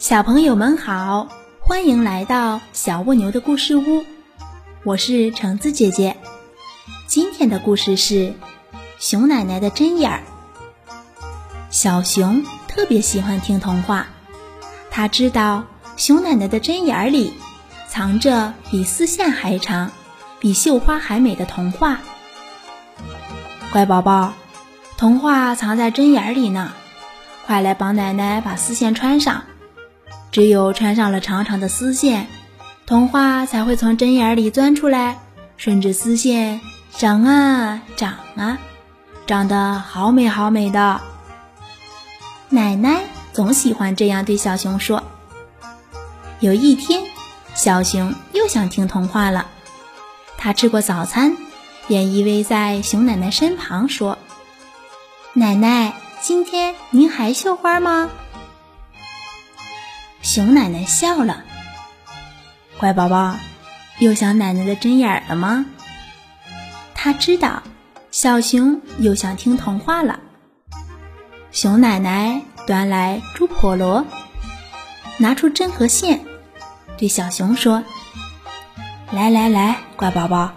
小朋友们好，欢迎来到小蜗牛的故事屋，我是橙子姐姐。今天的故事是熊奶奶的针眼儿。小熊特别喜欢听童话，他知道熊奶奶的针眼儿里藏着比丝线还长、比绣花还美的童话。乖宝宝，童话藏在针眼儿里呢，快来帮奶奶把丝线穿上。只有穿上了长长的丝线，童话才会从针眼里钻出来，顺着丝线长啊长啊，长得好美好美的。奶奶总喜欢这样对小熊说。有一天，小熊又想听童话了，他吃过早餐，便依偎在熊奶奶身旁说：“奶奶，今天您还绣花吗？”熊奶奶笑了，乖宝宝，又想奶奶的针眼了吗？他知道小熊又想听童话了。熊奶奶端来猪婆罗，拿出针和线，对小熊说：“来来来，乖宝宝，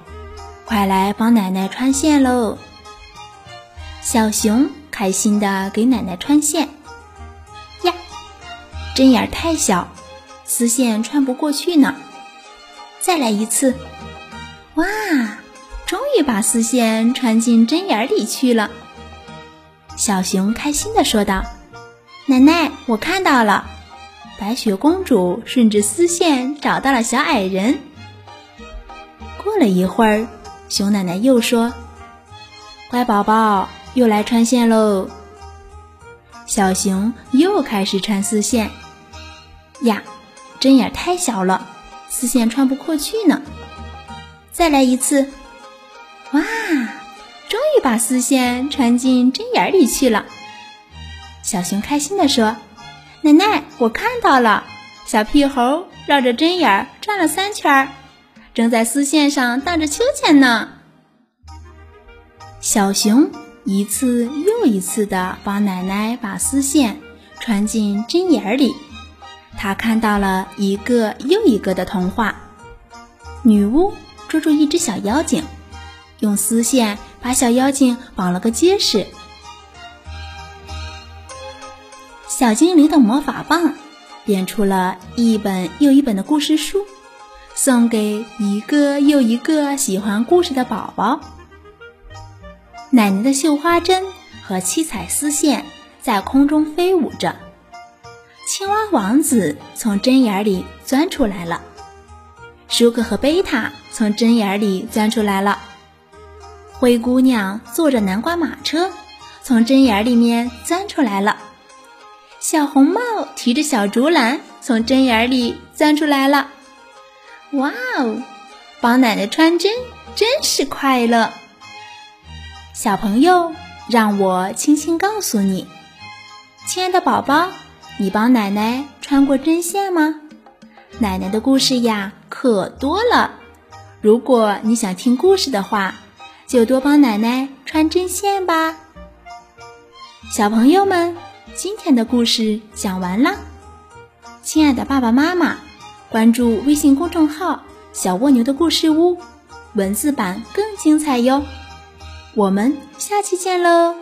快来帮奶奶穿线喽！”小熊开心的给奶奶穿线。针眼太小，丝线穿不过去呢。再来一次，哇，终于把丝线穿进针眼里去了。小熊开心地说道：“奶奶，我看到了，白雪公主顺着丝线找到了小矮人。”过了一会儿，熊奶奶又说：“乖宝宝，又来穿线喽。”小熊又开始穿丝线。呀，针眼太小了，丝线穿不过去呢。再来一次，哇，终于把丝线穿进针眼里去了。小熊开心地说：“奶奶，我看到了，小屁猴绕着针眼转了三圈，正在丝线上荡着秋千呢。”小熊一次又一次地帮奶奶把丝线穿进针眼里。他看到了一个又一个的童话。女巫捉住一只小妖精，用丝线把小妖精绑了个结实。小精灵的魔法棒变出了一本又一本的故事书，送给一个又一个喜欢故事的宝宝。奶奶的绣花针和七彩丝线在空中飞舞着。青蛙王子从针眼里钻出来了，舒克和贝塔从针眼里钻出来了，灰姑娘坐着南瓜马车从针眼里面钻出来了，小红帽提着小竹篮从针眼里钻出来了。哇哦，帮奶奶穿针真是快乐！小朋友，让我轻轻告诉你，亲爱的宝宝。你帮奶奶穿过针线吗？奶奶的故事呀可多了。如果你想听故事的话，就多帮奶奶穿针线吧。小朋友们，今天的故事讲完了。亲爱的爸爸妈妈，关注微信公众号“小蜗牛的故事屋”，文字版更精彩哟。我们下期见喽！